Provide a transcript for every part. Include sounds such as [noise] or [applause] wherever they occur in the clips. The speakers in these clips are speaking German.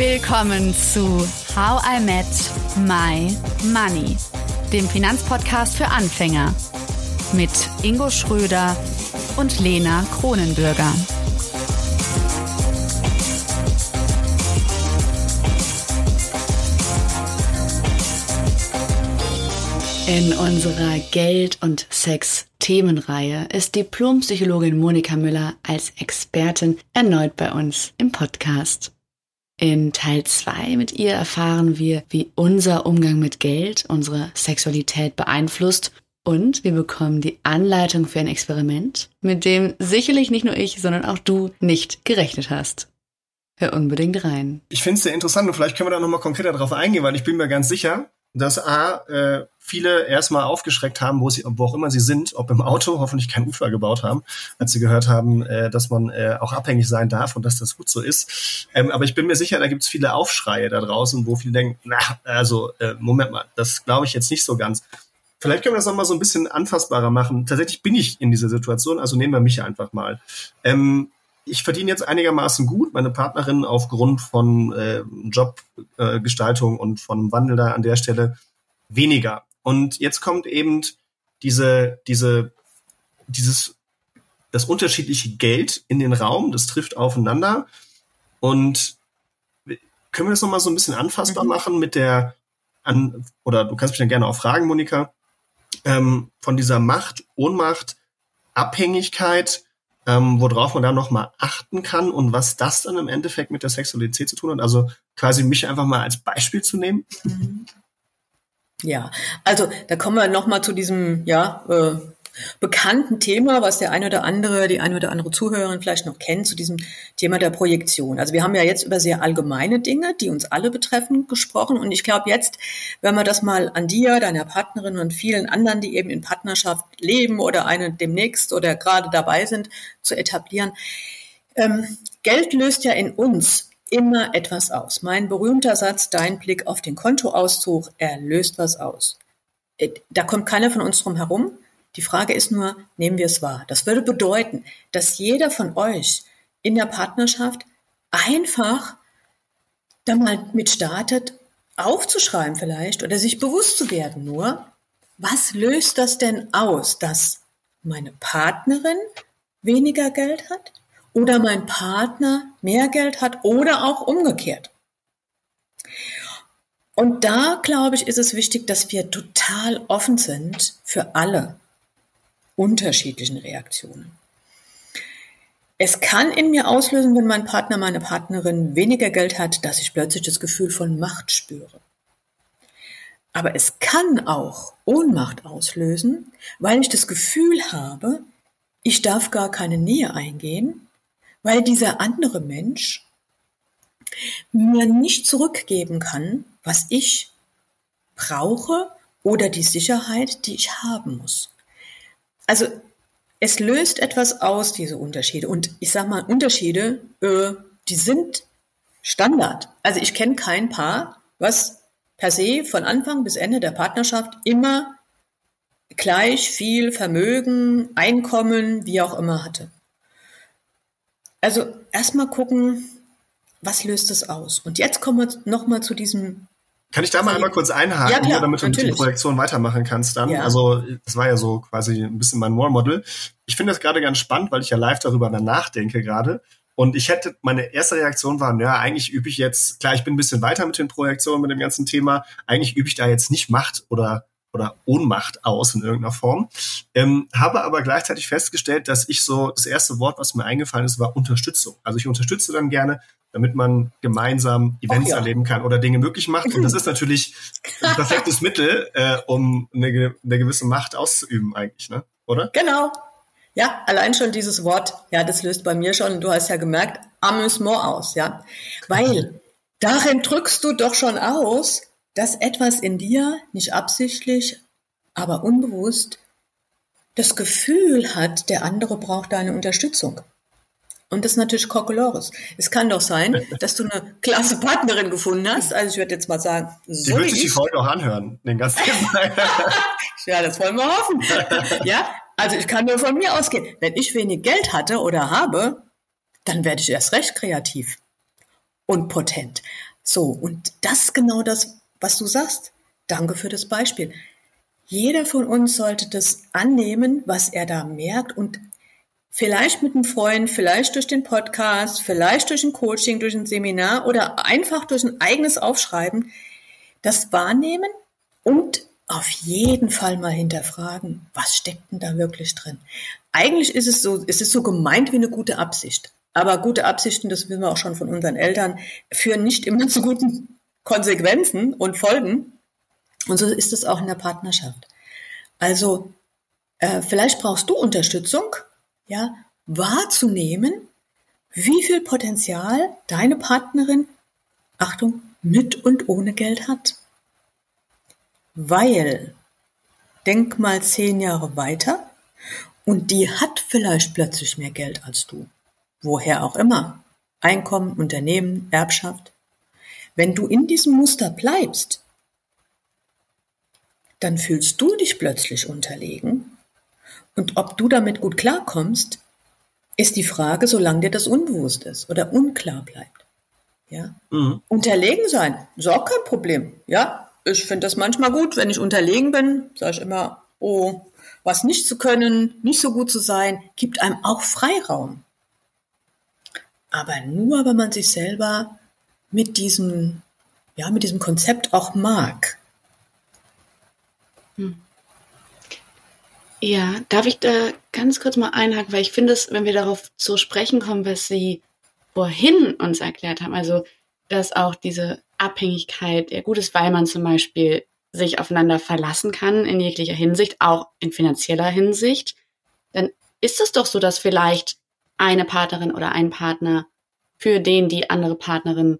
Willkommen zu How I Met My Money, dem Finanzpodcast für Anfänger mit Ingo Schröder und Lena Kronenbürger. In unserer Geld- und Sex-Themenreihe ist Diplompsychologin Monika Müller als Expertin erneut bei uns im Podcast. In Teil 2 mit ihr erfahren wir, wie unser Umgang mit Geld unsere Sexualität beeinflusst und wir bekommen die Anleitung für ein Experiment, mit dem sicherlich nicht nur ich, sondern auch du nicht gerechnet hast. Hör unbedingt rein. Ich finde es sehr interessant und vielleicht können wir da nochmal konkreter drauf eingehen, weil ich bin mir ganz sicher, dass A, äh, viele erstmal aufgeschreckt haben, wo, sie, wo auch immer sie sind, ob im Auto, hoffentlich keinen Unfall gebaut haben, als sie gehört haben, äh, dass man äh, auch abhängig sein darf und dass das gut so ist. Ähm, aber ich bin mir sicher, da gibt es viele Aufschreie da draußen, wo viele denken, na, also äh, Moment mal, das glaube ich jetzt nicht so ganz. Vielleicht können wir das nochmal so ein bisschen anfassbarer machen. Tatsächlich bin ich in dieser Situation, also nehmen wir mich einfach mal. Ähm, ich verdiene jetzt einigermaßen gut. Meine Partnerin aufgrund von äh, Jobgestaltung äh, und von Wandel da an der Stelle weniger. Und jetzt kommt eben diese, diese, dieses, das unterschiedliche Geld in den Raum, das trifft aufeinander. Und können wir das nochmal so ein bisschen anfassbar mhm. machen mit der, an, oder du kannst mich dann gerne auch fragen, Monika, ähm, von dieser Macht, Ohnmacht, Abhängigkeit, ähm, worauf man da nochmal achten kann und was das dann im Endeffekt mit der Sexualität zu tun hat. Also quasi mich einfach mal als Beispiel zu nehmen. Mhm. Ja, also da kommen wir nochmal zu diesem, ja, äh, bekannten Thema, was der eine oder andere, die eine oder andere Zuhörerin vielleicht noch kennt, zu diesem Thema der Projektion. Also wir haben ja jetzt über sehr allgemeine Dinge, die uns alle betreffen, gesprochen. Und ich glaube jetzt, wenn wir das mal an dir, deiner Partnerin und vielen anderen, die eben in Partnerschaft leben oder eine demnächst oder gerade dabei sind, zu etablieren. Ähm, Geld löst ja in uns immer etwas aus. Mein berühmter Satz, dein Blick auf den Kontoauszug, er löst was aus. Äh, da kommt keiner von uns drum herum. Die Frage ist nur, nehmen wir es wahr? Das würde bedeuten, dass jeder von euch in der Partnerschaft einfach da mal mit startet, aufzuschreiben vielleicht oder sich bewusst zu werden nur, was löst das denn aus, dass meine Partnerin weniger Geld hat oder mein Partner mehr Geld hat oder auch umgekehrt. Und da, glaube ich, ist es wichtig, dass wir total offen sind für alle unterschiedlichen Reaktionen. Es kann in mir auslösen, wenn mein Partner, meine Partnerin weniger Geld hat, dass ich plötzlich das Gefühl von Macht spüre. Aber es kann auch Ohnmacht auslösen, weil ich das Gefühl habe, ich darf gar keine Nähe eingehen, weil dieser andere Mensch mir nicht zurückgeben kann, was ich brauche oder die Sicherheit, die ich haben muss. Also es löst etwas aus, diese Unterschiede. Und ich sage mal, Unterschiede, äh, die sind Standard. Also ich kenne kein Paar, was per se von Anfang bis Ende der Partnerschaft immer gleich viel Vermögen, Einkommen, wie auch immer hatte. Also erstmal gucken, was löst es aus? Und jetzt kommen wir nochmal zu diesem kann ich da mal einmal kurz einhaken, ja, klar, damit du natürlich. mit der Projektion weitermachen kannst dann? Ja. Also das war ja so quasi ein bisschen mein Role Model. Ich finde das gerade ganz spannend, weil ich ja live darüber nachdenke gerade. Und ich hätte, meine erste Reaktion war, ja, eigentlich übe ich jetzt, klar, ich bin ein bisschen weiter mit den Projektionen, mit dem ganzen Thema, eigentlich übe ich da jetzt nicht Macht oder oder Ohnmacht aus in irgendeiner Form. Ähm, habe aber gleichzeitig festgestellt, dass ich so, das erste Wort, was mir eingefallen ist, war Unterstützung. Also ich unterstütze dann gerne damit man gemeinsam Events ja. erleben kann oder Dinge möglich macht. Und das ist natürlich [laughs] ein perfektes Mittel, äh, um eine, eine gewisse Macht auszuüben eigentlich, ne? Oder? Genau. Ja, allein schon dieses Wort, ja, das löst bei mir schon, du hast ja gemerkt, Amüsement aus, ja. Weil [laughs] darin drückst du doch schon aus, dass etwas in dir nicht absichtlich, aber unbewusst das Gefühl hat, der andere braucht deine Unterstützung. Und das ist natürlich Kokolores. Es kann doch sein, [laughs] dass du eine klasse Partnerin gefunden hast. Also ich würde jetzt mal sagen, so die wird sich die Folge auch anhören, den ganzen [laughs] Ja, das wollen wir hoffen. ja, also ich kann nur von mir ausgehen. Wenn ich wenig Geld hatte oder habe, dann werde ich erst recht kreativ und potent. So, und das ist genau das, was du sagst. Danke für das Beispiel. Jeder von uns sollte das annehmen, was er da merkt und vielleicht mit einem Freund, vielleicht durch den Podcast, vielleicht durch ein Coaching, durch ein Seminar oder einfach durch ein eigenes Aufschreiben, das wahrnehmen und auf jeden Fall mal hinterfragen, was steckt denn da wirklich drin? Eigentlich ist es so, es ist so gemeint wie eine gute Absicht. Aber gute Absichten, das wissen wir auch schon von unseren Eltern, führen nicht immer zu guten Konsequenzen und Folgen. Und so ist es auch in der Partnerschaft. Also, äh, vielleicht brauchst du Unterstützung, ja, wahrzunehmen, wie viel Potenzial deine Partnerin, Achtung, mit und ohne Geld hat. Weil, denk mal zehn Jahre weiter und die hat vielleicht plötzlich mehr Geld als du. Woher auch immer. Einkommen, Unternehmen, Erbschaft. Wenn du in diesem Muster bleibst, dann fühlst du dich plötzlich unterlegen. Und ob du damit gut klarkommst, ist die Frage, solange dir das unbewusst ist oder unklar bleibt. Ja? Mhm. Unterlegen sein, ist auch kein Problem. Ja, ich finde das manchmal gut, wenn ich unterlegen bin, sage ich immer, oh, was nicht zu können, nicht so gut zu sein, gibt einem auch Freiraum. Aber nur, wenn man sich selber mit diesem, ja, mit diesem Konzept auch mag. Hm. Ja, darf ich da ganz kurz mal einhaken, weil ich finde es, wenn wir darauf zu sprechen kommen, was Sie vorhin uns erklärt haben, also dass auch diese Abhängigkeit ja gut ist, weil man zum Beispiel sich aufeinander verlassen kann in jeglicher Hinsicht, auch in finanzieller Hinsicht, dann ist es doch so, dass vielleicht eine Partnerin oder ein Partner für den die andere Partnerin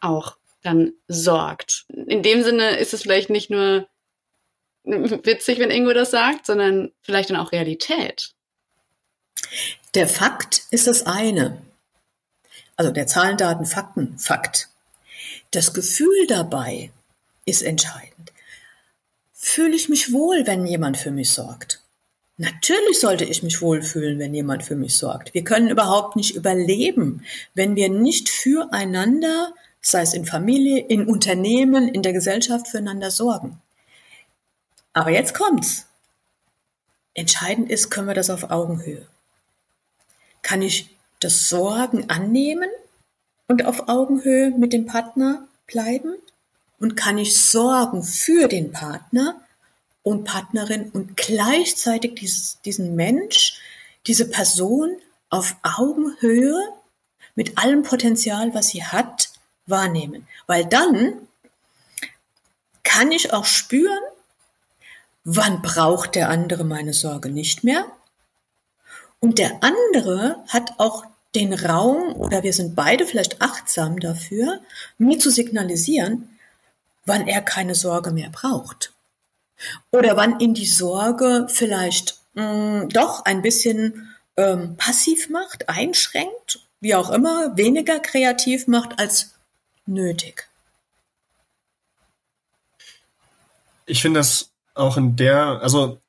auch dann sorgt. In dem Sinne ist es vielleicht nicht nur witzig, wenn Ingo das sagt, sondern vielleicht dann auch Realität. Der Fakt ist das eine. Also der Zahlen, Daten, Fakten, Fakt. Das Gefühl dabei ist entscheidend. Fühle ich mich wohl, wenn jemand für mich sorgt? Natürlich sollte ich mich wohlfühlen, wenn jemand für mich sorgt. Wir können überhaupt nicht überleben, wenn wir nicht füreinander, sei es in Familie, in Unternehmen, in der Gesellschaft, füreinander sorgen. Aber jetzt kommt's. Entscheidend ist, können wir das auf Augenhöhe. Kann ich das Sorgen annehmen und auf Augenhöhe mit dem Partner bleiben? Und kann ich sorgen für den Partner und Partnerin und gleichzeitig dieses, diesen Mensch, diese Person auf Augenhöhe mit allem Potenzial, was sie hat, wahrnehmen. Weil dann kann ich auch spüren, wann braucht der andere meine Sorge nicht mehr. Und der andere hat auch den Raum oder wir sind beide vielleicht achtsam dafür, mir zu signalisieren, wann er keine Sorge mehr braucht. Oder wann ihn die Sorge vielleicht mh, mm, doch ein bisschen ähm, passiv macht, einschränkt, wie auch immer, weniger kreativ macht als nötig. Ich finde das auch in der, also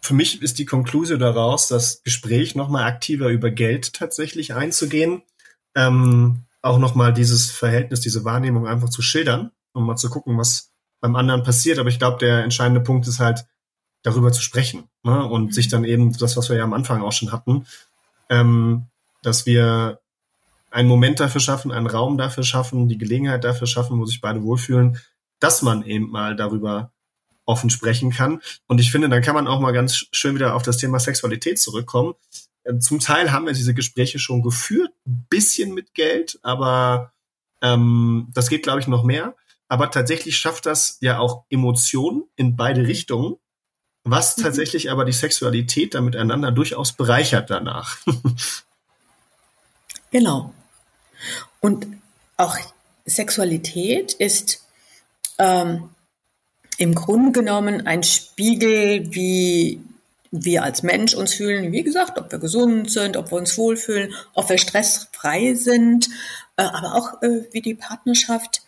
für mich ist die Konklusion daraus, das Gespräch nochmal aktiver über Geld tatsächlich einzugehen, ähm, auch nochmal dieses Verhältnis, diese Wahrnehmung einfach zu schildern um mal zu gucken, was beim anderen passiert. Aber ich glaube, der entscheidende Punkt ist halt, darüber zu sprechen ne? und mhm. sich dann eben das, was wir ja am Anfang auch schon hatten, ähm, dass wir einen Moment dafür schaffen, einen Raum dafür schaffen, die Gelegenheit dafür schaffen, wo sich beide wohlfühlen, dass man eben mal darüber offen sprechen kann. Und ich finde, dann kann man auch mal ganz schön wieder auf das Thema Sexualität zurückkommen. Äh, zum Teil haben wir diese Gespräche schon geführt, ein bisschen mit Geld, aber ähm, das geht, glaube ich, noch mehr. Aber tatsächlich schafft das ja auch Emotionen in beide Richtungen, was mhm. tatsächlich aber die Sexualität da miteinander durchaus bereichert danach. [laughs] genau. Und auch Sexualität ist ähm, im Grunde genommen ein Spiegel, wie wir als Mensch uns fühlen, wie gesagt, ob wir gesund sind, ob wir uns wohlfühlen, ob wir stressfrei sind, äh, aber auch äh, wie die Partnerschaft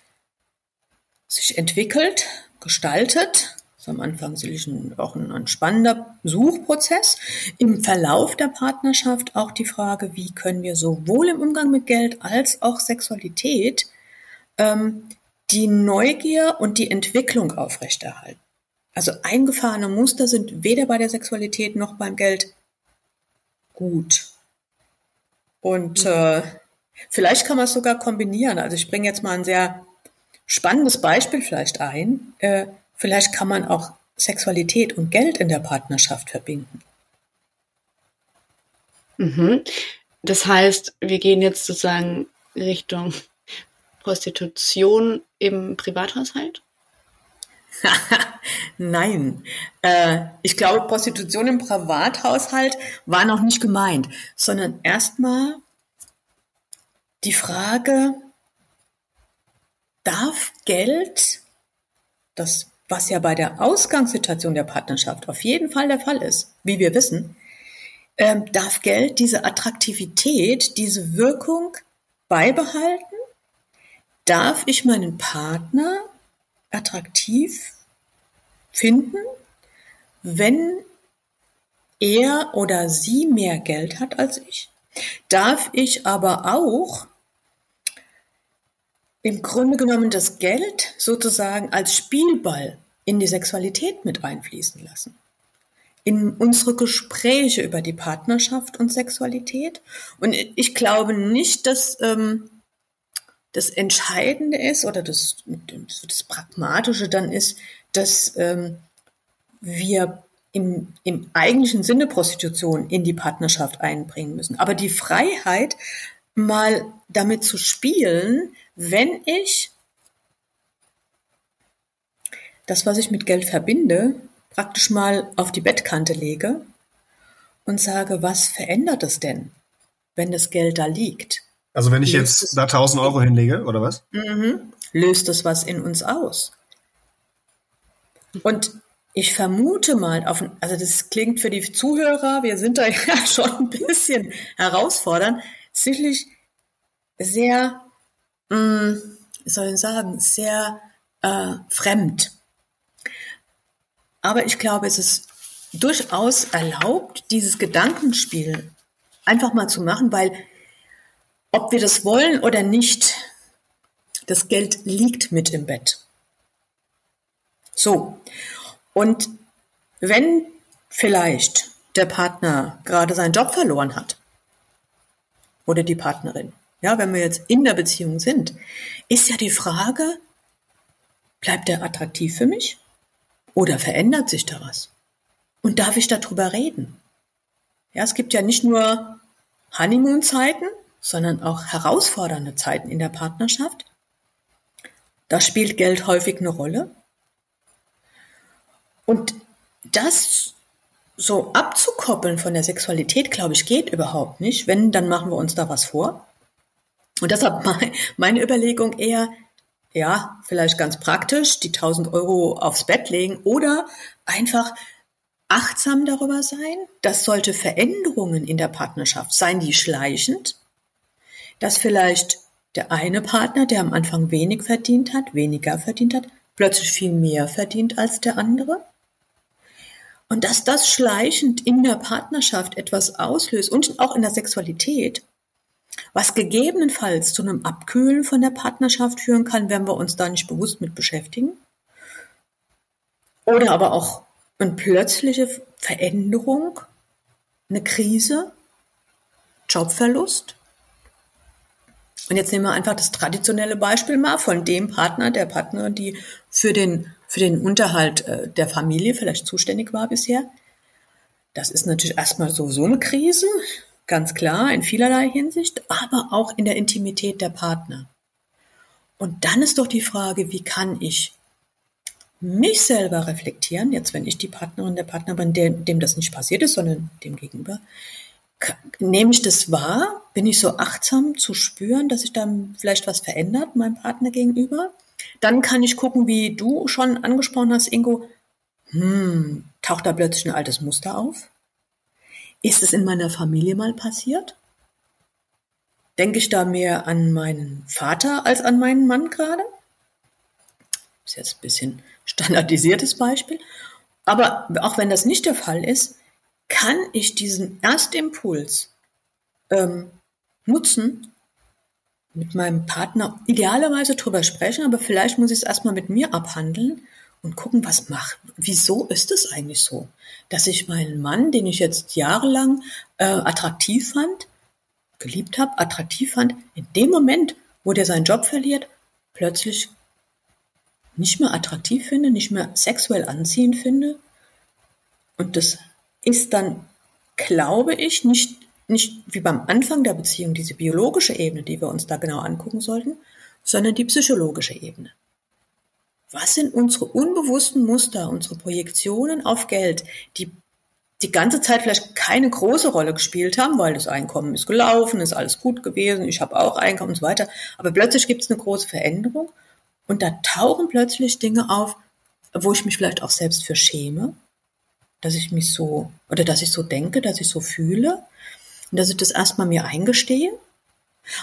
sich entwickelt, gestaltet. Das ist am Anfang sicherlich auch ein, ein spannender Suchprozess. Im Verlauf der Partnerschaft auch die Frage, wie können wir sowohl im Umgang mit Geld als auch Sexualität ähm, die Neugier und die Entwicklung aufrechterhalten. Also eingefahrene Muster sind weder bei der Sexualität noch beim Geld gut. Und mhm. äh, vielleicht kann man es sogar kombinieren. Also ich bringe jetzt mal ein sehr spannendes Beispiel vielleicht ein. Äh, vielleicht kann man auch Sexualität und Geld in der Partnerschaft verbinden. Mhm. Das heißt, wir gehen jetzt sozusagen Richtung Prostitution im Privathaushalt? [laughs] Nein, äh, ich glaube, Prostitution im Privathaushalt war noch nicht gemeint, sondern erstmal die Frage, darf Geld, das, was ja bei der Ausgangssituation der Partnerschaft auf jeden Fall der Fall ist, wie wir wissen, äh, darf Geld diese Attraktivität, diese Wirkung beibehalten? Darf ich meinen Partner attraktiv finden, wenn er oder sie mehr Geld hat als ich? Darf ich aber auch im Grunde genommen das Geld sozusagen als Spielball in die Sexualität mit einfließen lassen? In unsere Gespräche über die Partnerschaft und Sexualität? Und ich glaube nicht, dass ähm, das Entscheidende ist oder das, das Pragmatische dann ist, dass ähm, wir im, im eigentlichen Sinne Prostitution in die Partnerschaft einbringen müssen. Aber die Freiheit, mal damit zu spielen, wenn ich das, was ich mit Geld verbinde, praktisch mal auf die Bettkante lege und sage, was verändert es denn, wenn das Geld da liegt? Also wenn ich löst jetzt da 1000 Euro hinlege, oder was? Mhm. Löst es was in uns aus? Und ich vermute mal, auf, also das klingt für die Zuhörer, wir sind da [laughs] ja schon ein bisschen herausfordernd, sicherlich sehr, mh, mm, wie soll ich sagen, sehr äh, fremd. Aber ich glaube, es ist durchaus erlaubt, dieses Gedankenspiel einfach mal zu machen, weil ob wir das wollen oder nicht, das Geld liegt mit im Bett. So. Und wenn vielleicht der Partner gerade seinen Job verloren hat oder die Partnerin, ja, wenn wir jetzt in der Beziehung sind, ist ja die Frage, bleibt er attraktiv für mich oder verändert sich da was? Und darf ich darüber reden? Ja, es gibt ja nicht nur Honeymoon-Zeiten, sondern auch herausfordernde Zeiten in der Partnerschaft. Da spielt Geld häufig eine Rolle. Und das so abzukoppeln von der Sexualität, glaube ich, geht überhaupt nicht. Wenn, dann machen wir uns da was vor. Und deshalb [laughs] meine Überlegung eher, ja, vielleicht ganz praktisch, die 1000 Euro aufs Bett legen oder einfach achtsam darüber sein. Das sollte Veränderungen in der Partnerschaft sein, die schleichend dass vielleicht der eine Partner, der am Anfang wenig verdient hat, weniger verdient hat, plötzlich viel mehr verdient als der andere. Und dass das schleichend in der Partnerschaft etwas auslöst und auch in der Sexualität, was gegebenenfalls zu einem Abkühlen von der Partnerschaft führen kann, wenn wir uns da nicht bewusst mit beschäftigen. Oder aber auch eine plötzliche Veränderung, eine Krise, Jobverlust. Und jetzt nehmen wir einfach das traditionelle Beispiel mal von dem Partner, der Partnerin, die für den, für den Unterhalt äh, der Familie vielleicht zuständig war bisher. Das ist natürlich erstmal so, so eine Krise, ganz klar, in vielerlei Hinsicht, aber auch in der Intimität der Partner. Und dann ist doch die Frage, wie kann ich mich selber reflektieren, jetzt wenn ich die Partnerin, der Partner bin, dem, dem das nicht passiert ist, sondern dem gegenüber, nehme ich das wahr? Bin ich so achtsam zu spüren, dass sich dann vielleicht was verändert meinem Partner gegenüber? Dann kann ich gucken, wie du schon angesprochen hast, Ingo, hm, taucht da plötzlich ein altes Muster auf? Ist es in meiner Familie mal passiert? Denke ich da mehr an meinen Vater als an meinen Mann gerade? Ist jetzt ein bisschen standardisiertes Beispiel. Aber auch wenn das nicht der Fall ist, kann ich diesen Erstimpuls ähm, nutzen mit meinem Partner idealerweise drüber sprechen, aber vielleicht muss ich es erstmal mit mir abhandeln und gucken, was macht. Wieso ist es eigentlich so, dass ich meinen Mann, den ich jetzt jahrelang äh, attraktiv fand, geliebt habe, attraktiv fand, in dem Moment, wo der seinen Job verliert, plötzlich nicht mehr attraktiv finde, nicht mehr sexuell anziehend finde. Und das ist dann, glaube ich, nicht, nicht wie beim Anfang der Beziehung diese biologische Ebene, die wir uns da genau angucken sollten, sondern die psychologische Ebene. Was sind unsere unbewussten Muster, unsere Projektionen auf Geld, die die ganze Zeit vielleicht keine große Rolle gespielt haben, weil das Einkommen ist gelaufen, ist alles gut gewesen, ich habe auch Einkommen und so weiter. Aber plötzlich gibt es eine große Veränderung und da tauchen plötzlich Dinge auf, wo ich mich vielleicht auch selbst für schäme, dass ich mich so oder dass ich so denke, dass ich so fühle und dass ich das erstmal mir eingestehe,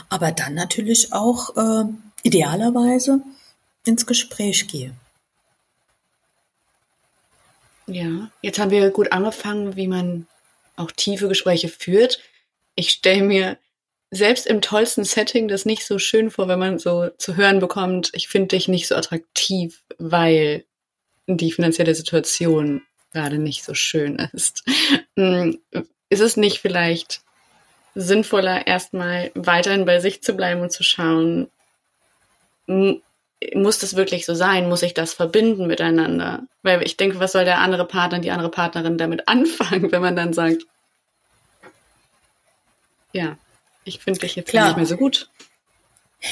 aber dann natürlich auch äh, idealerweise ins Gespräch gehe. Ja, jetzt haben wir gut angefangen, wie man auch tiefe Gespräche führt. Ich stelle mir selbst im tollsten Setting das nicht so schön vor, wenn man so zu hören bekommt, ich finde dich nicht so attraktiv, weil die finanzielle Situation gerade nicht so schön ist. Hm, ist es nicht vielleicht sinnvoller, erstmal weiterhin bei sich zu bleiben und zu schauen, muss das wirklich so sein? Muss ich das verbinden miteinander? Weil ich denke, was soll der andere Partner, die andere Partnerin damit [laughs] anfangen, wenn man dann sagt, ja, ich finde dich jetzt Klar. nicht mehr so gut.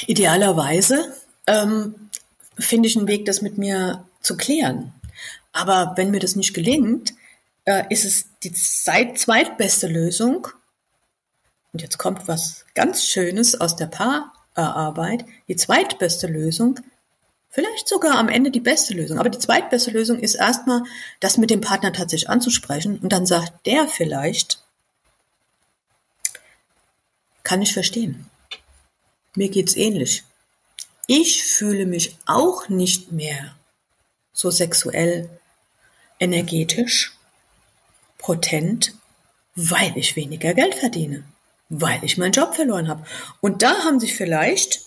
Idealerweise ähm, finde ich einen Weg, das mit mir zu klären. Aber wenn mir das nicht gelingt, äh, ist es die zweitbeste Lösung. Und jetzt kommt was ganz Schönes aus der Paararbeit. Die zweitbeste Lösung Vielleicht sogar am Ende die beste Lösung. Aber die zweitbeste Lösung ist erstmal, das mit dem Partner tatsächlich anzusprechen. Und dann sagt der vielleicht, kann ich verstehen. Mir geht's ähnlich. Ich fühle mich auch nicht mehr so sexuell, energetisch, potent, weil ich weniger Geld verdiene, weil ich meinen Job verloren habe. Und da haben sich vielleicht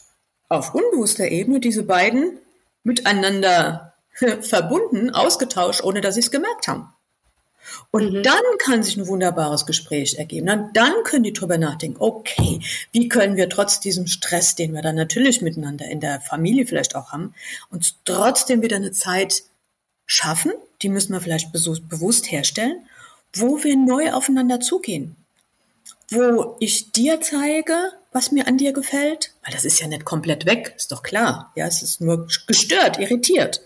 auf unbewusster Ebene diese beiden miteinander [laughs] verbunden, ausgetauscht, ohne dass sie es gemerkt haben. Und mhm. dann kann sich ein wunderbares Gespräch ergeben. Dann, dann können die drüber nachdenken, okay, wie können wir trotz diesem Stress, den wir dann natürlich miteinander in der Familie vielleicht auch haben, uns trotzdem wieder eine Zeit schaffen, die müssen wir vielleicht bewusst herstellen, wo wir neu aufeinander zugehen. Wo ich dir zeige, was mir an dir gefällt, weil das ist ja nicht komplett weg, ist doch klar. Ja, es ist nur gestört, irritiert.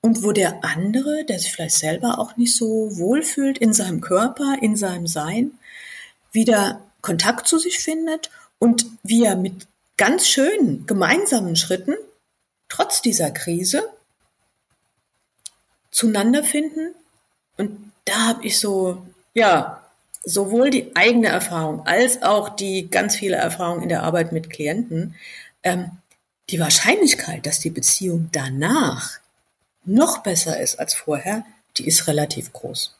Und wo der andere, der sich vielleicht selber auch nicht so wohlfühlt in seinem Körper, in seinem Sein, wieder Kontakt zu sich findet und wie er mit ganz schönen gemeinsamen Schritten, trotz dieser Krise, zueinander finden. Und da habe ich so, ja, sowohl die eigene Erfahrung als auch die ganz viele Erfahrungen in der Arbeit mit Klienten, ähm, die Wahrscheinlichkeit, dass die Beziehung danach noch besser ist als vorher, die ist relativ groß.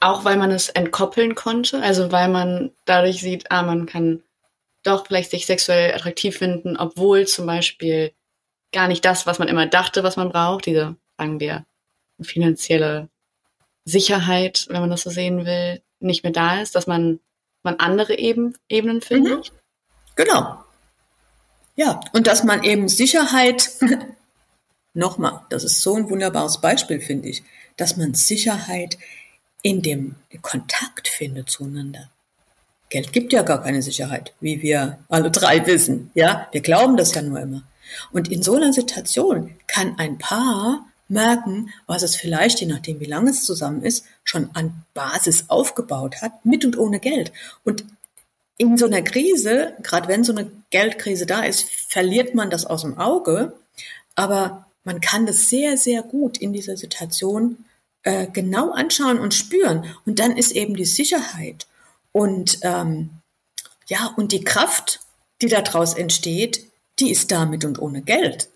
Auch weil man es entkoppeln konnte, also weil man dadurch sieht, ah, man kann doch vielleicht sich sexuell attraktiv finden, obwohl zum Beispiel gar nicht das, was man immer dachte, was man braucht, diese, sagen wir, finanzielle Sicherheit, wenn man das so sehen will, nicht mehr da ist, dass man, man andere Eben, Ebenen findet? Mhm. Genau. Ja, und dass man eben Sicherheit, [laughs] nochmal, das ist so ein wunderbares Beispiel, finde ich, dass man Sicherheit in dem Kontakt findet zueinander. Geld gibt ja gar keine Sicherheit, wie wir alle drei wissen. Ja, wir glauben das ja nur immer. Und in so einer Situation kann ein Paar merken, was es vielleicht, je nachdem wie lange es zusammen ist, schon an Basis aufgebaut hat, mit und ohne Geld. Und in so einer Krise, gerade wenn so eine Geldkrise da ist, verliert man das aus dem Auge, aber man kann das sehr, sehr gut in dieser Situation äh, genau anschauen und spüren. Und dann ist eben die Sicherheit und ähm, ja und die Kraft, die daraus entsteht, die ist da mit und ohne Geld.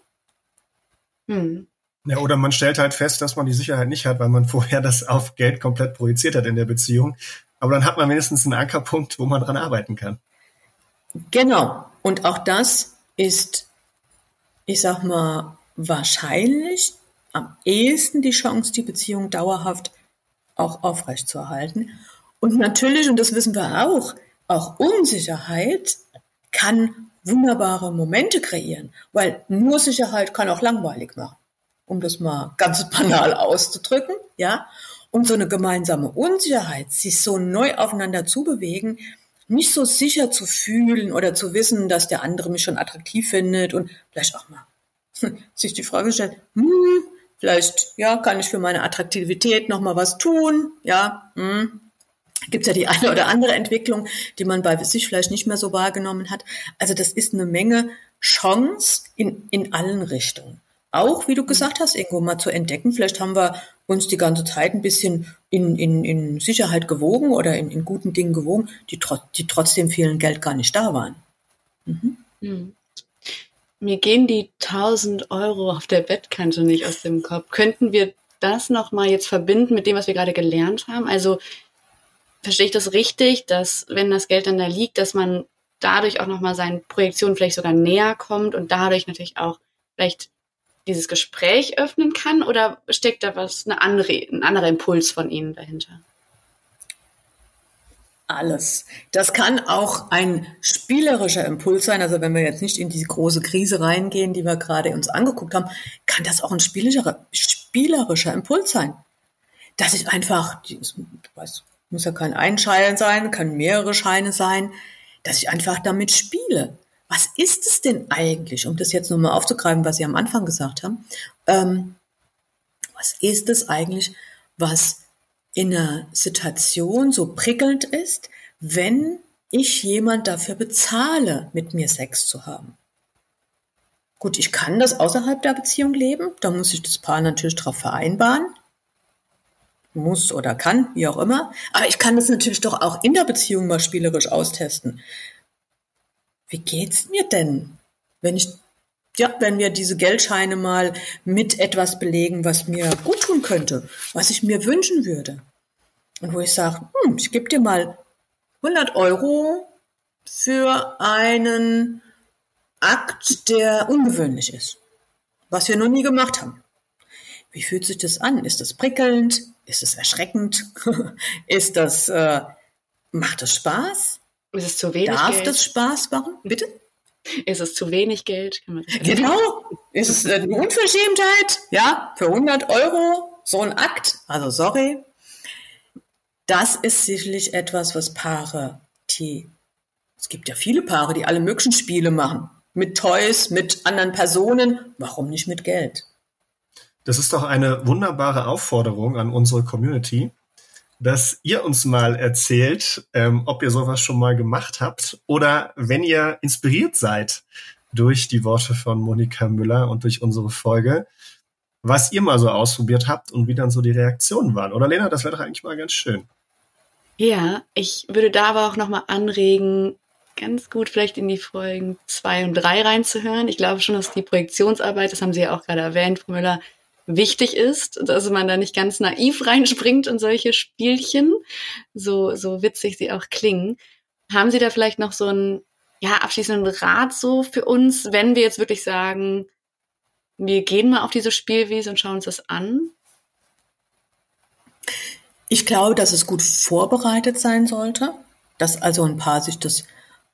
Hm. Ja, oder man stellt halt fest, dass man die Sicherheit nicht hat, weil man [laughs] vorher das auf Geld komplett projiziert hat in der Beziehung. Aber dann hat man wenigstens einen Ankerpunkt, wo man dran arbeiten kann. Genau. Und auch das ist, ich sag mal, wahrscheinlich am ehesten die Chance, die Beziehung dauerhaft auch aufrechtzuerhalten. Und natürlich, und das wissen wir auch, auch Unsicherheit kann wunderbare Momente kreieren, weil nur Sicherheit kann auch langweilig machen, um das mal ganz [laughs] banal auszudrücken, ja. Und so eine gemeinsame Unsicherheit, sich so neu aufeinander zu bewegen, nicht so sicher zu fühlen oder zu wissen, dass der andere mich schon attraktiv findet und vielleicht auch mal [laughs] sich die Frage stellt, hm, vielleicht, ja, kann ich für meine Attraktivität noch mal was tun, ja, hm, gibt es ja die [laughs] eine oder andere Entwicklung, die man bei sich vielleicht nicht mehr so wahrgenommen hat. Also das ist eine Menge Chance in, in allen Richtungen. Auch, wie du gesagt hast, irgendwo mal zu entdecken, vielleicht haben wir uns die ganze Zeit ein bisschen in, in, in Sicherheit gewogen oder in, in guten Dingen gewogen, die, tro die trotzdem vielen Geld gar nicht da waren. Mhm. Mhm. Mir gehen die 1000 Euro auf der Bettkante nicht aus dem Kopf. Könnten wir das nochmal jetzt verbinden mit dem, was wir gerade gelernt haben? Also verstehe ich das richtig, dass wenn das Geld dann da liegt, dass man dadurch auch nochmal seinen Projektionen vielleicht sogar näher kommt und dadurch natürlich auch vielleicht dieses Gespräch öffnen kann oder steckt da was, eine andere, ein anderer Impuls von Ihnen dahinter? Alles. Das kann auch ein spielerischer Impuls sein. Also wenn wir jetzt nicht in die große Krise reingehen, die wir gerade uns angeguckt haben, kann das auch ein spielerischer, spielerischer Impuls sein. Dass ich einfach, ich weiß, muss ja kein Einschein sein, kann mehrere Scheine sein, dass ich einfach damit spiele. Was ist es denn eigentlich, um das jetzt nochmal aufzugreifen, was Sie am Anfang gesagt haben? Ähm, was ist es eigentlich, was in einer Situation so prickelnd ist, wenn ich jemand dafür bezahle, mit mir Sex zu haben? Gut, ich kann das außerhalb der Beziehung leben, da muss ich das Paar natürlich darauf vereinbaren muss oder kann, wie auch immer. Aber ich kann das natürlich doch auch in der Beziehung mal spielerisch austesten. Wie geht's mir denn, wenn ich, ja, wenn wir diese Geldscheine mal mit etwas belegen, was mir gut tun könnte, was ich mir wünschen würde? Und wo ich sage, hm, ich gebe dir mal 100 Euro für einen Akt, der ungewöhnlich ist, was wir noch nie gemacht haben. Wie fühlt sich das an? Ist das prickelnd? Ist es erschreckend? [laughs] ist das, äh, macht es Spaß? Ist es zu wenig Darf Geld? das Spaß machen? Bitte? Ist es zu wenig Geld? genau. Ist es eine Unverschämtheit? Ja, für 100 Euro so ein Akt. Also sorry. Das ist sicherlich etwas, was Paare, die, es gibt ja viele Paare, die alle möglichen Spiele machen. Mit Toys, mit anderen Personen. Warum nicht mit Geld? Das ist doch eine wunderbare Aufforderung an unsere Community, dass ihr uns mal erzählt, ähm, ob ihr sowas schon mal gemacht habt oder wenn ihr inspiriert seid durch die Worte von Monika Müller und durch unsere Folge, was ihr mal so ausprobiert habt und wie dann so die Reaktionen waren. Oder Lena, das wäre doch eigentlich mal ganz schön. Ja, ich würde da aber auch nochmal anregen, ganz gut vielleicht in die Folgen zwei und drei reinzuhören. Ich glaube schon, dass die Projektionsarbeit, das haben Sie ja auch gerade erwähnt, Frau Müller, wichtig ist, dass man da nicht ganz naiv [laughs] reinspringt in solche Spielchen, so, so witzig sie auch klingen. Haben Sie da vielleicht noch so einen, ja, abschließenden Rat so für uns, wenn wir jetzt wirklich sagen, wir gehen mal auf diese Spielwiese und schauen uns das an? Ich glaube, dass es gut vorbereitet sein sollte, dass also ein Paar sich das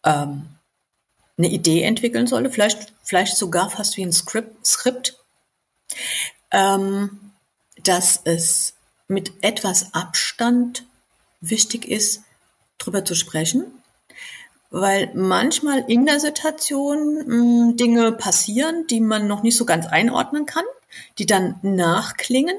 ähm, eine Idee entwickeln sollte, vielleicht, vielleicht sogar fast wie ein Skript, Skript ähm, dass es mit etwas Abstand wichtig ist, drüber zu sprechen, weil manchmal in der Situation mh, hm, Dinge passieren, die man noch nicht so ganz einordnen kann, die dann nachklingen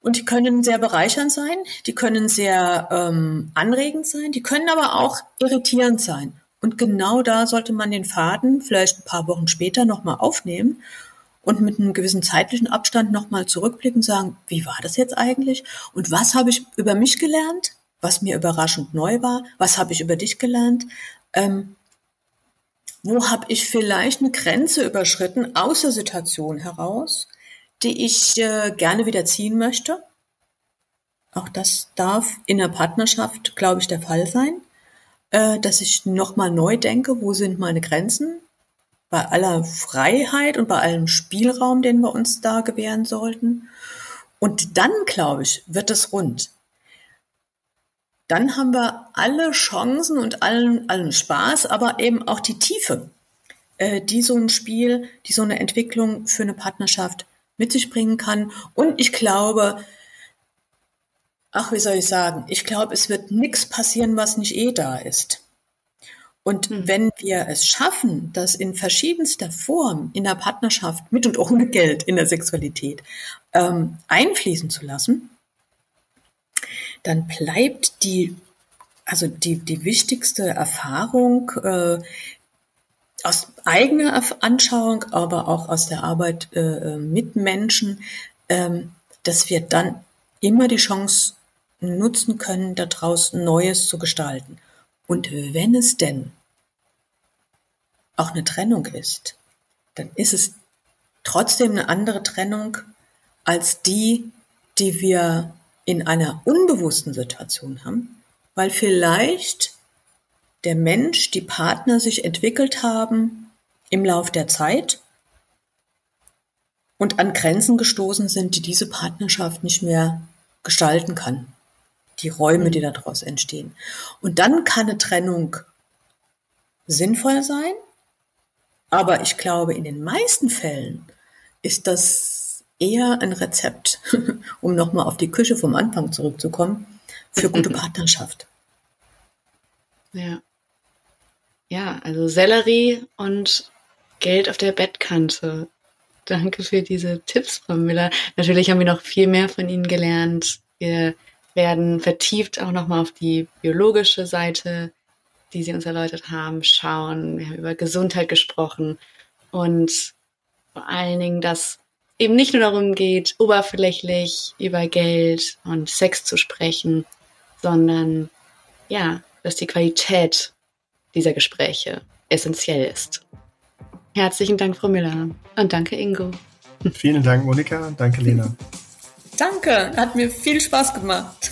und die können sehr bereichernd sein, die können sehr ähm, anregend sein, die können aber auch irritierend sein. Und genau da sollte man den Faden vielleicht ein paar Wochen später nochmal aufnehmen und mit einem gewissen zeitlichen Abstand nochmal zurückblicken und sagen, wie war das jetzt eigentlich? Und was habe ich über mich gelernt, was mir überraschend neu war? Was habe ich über dich gelernt? Ähm, wo habe ich vielleicht eine Grenze überschritten aus der Situation heraus, die ich äh, gerne wieder ziehen möchte? Auch das darf in der Partnerschaft, glaube ich, der Fall sein. äh, dass ich nochmal neu denke, wo sind meine Grenzen? Bei aller Freiheit und bei allem Spielraum, den wir uns da gewähren sollten. Und dann, glaube ich, wird es rund. Dann haben wir alle Chancen und allen, allen Spaß, aber eben auch die Tiefe, äh, die so ein Spiel, die so eine Entwicklung für eine Partnerschaft mit sich bringen kann. Und ich glaube, ach, wie soll ich sagen, ich glaube, es wird nichts passieren, was nicht eh da ist. Und mhm. wenn wir es schaffen, das in verschiedenster Form in der Partnerschaft mit und ohne Geld in der Sexualität ähm, einfließen zu lassen, dann bleibt die, also die, die wichtigste Erfahrung äh, aus eigener Anschauung, aber auch aus der Arbeit äh, mit Menschen, ähm, dass wir dann immer die Chance nutzen können, daraus Neues zu gestalten. Und wenn es denn auch eine Trennung ist, dann ist es trotzdem eine andere Trennung als die, die wir in einer unbewussten Situation haben, weil vielleicht der Mensch, die Partner sich entwickelt haben im Lauf der Zeit und an Grenzen gestoßen sind, die diese Partnerschaft nicht mehr gestalten kann die Räume, die mhm. daraus entstehen. Und dann kann eine Trennung sinnvoll sein, aber ich glaube, in den meisten Fällen ist das eher ein Rezept, [laughs] um nochmal auf die Küche vom Anfang zurückzukommen, für gute [laughs] Partnerschaft. Ja. Ja, also Sellerie und Geld auf der Bettkante. Danke für diese Tipps, Frau Müller. Natürlich haben wir noch viel mehr von Ihnen gelernt. Wir werden vertieft auch nochmal auf die biologische Seite, die Sie uns erläutert haben, schauen. Wir haben über Gesundheit gesprochen und vor allen Dingen, dass eben nicht nur darum geht, oberflächlich über Geld und Sex zu sprechen, sondern ja, dass die Qualität dieser Gespräche essentiell ist. Herzlichen Dank, Frau Müller. Und danke, Ingo. Vielen Dank, Monika. Danke, Lena. Danke, hat mir viel Spaß gemacht.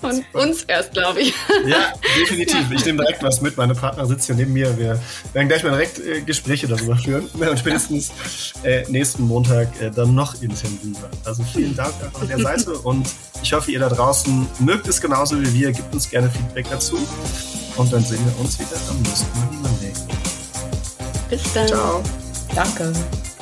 Von uns erst, glaube ich. Ja, definitiv. Ich nehme direkt was mit. Meine Partner sitzt hier neben mir. Wir werden gleich mal direkt äh, Gespräche darüber führen. Und spätestens äh, nächsten Montag äh, dann noch intensiver. Also vielen Dank an der Seite und ich hoffe, ihr da draußen mögt es genauso wie wir. Gebt uns gerne Feedback dazu. Und dann sehen wir uns wieder am nächsten Monday. Bis dann. Ciao. Danke.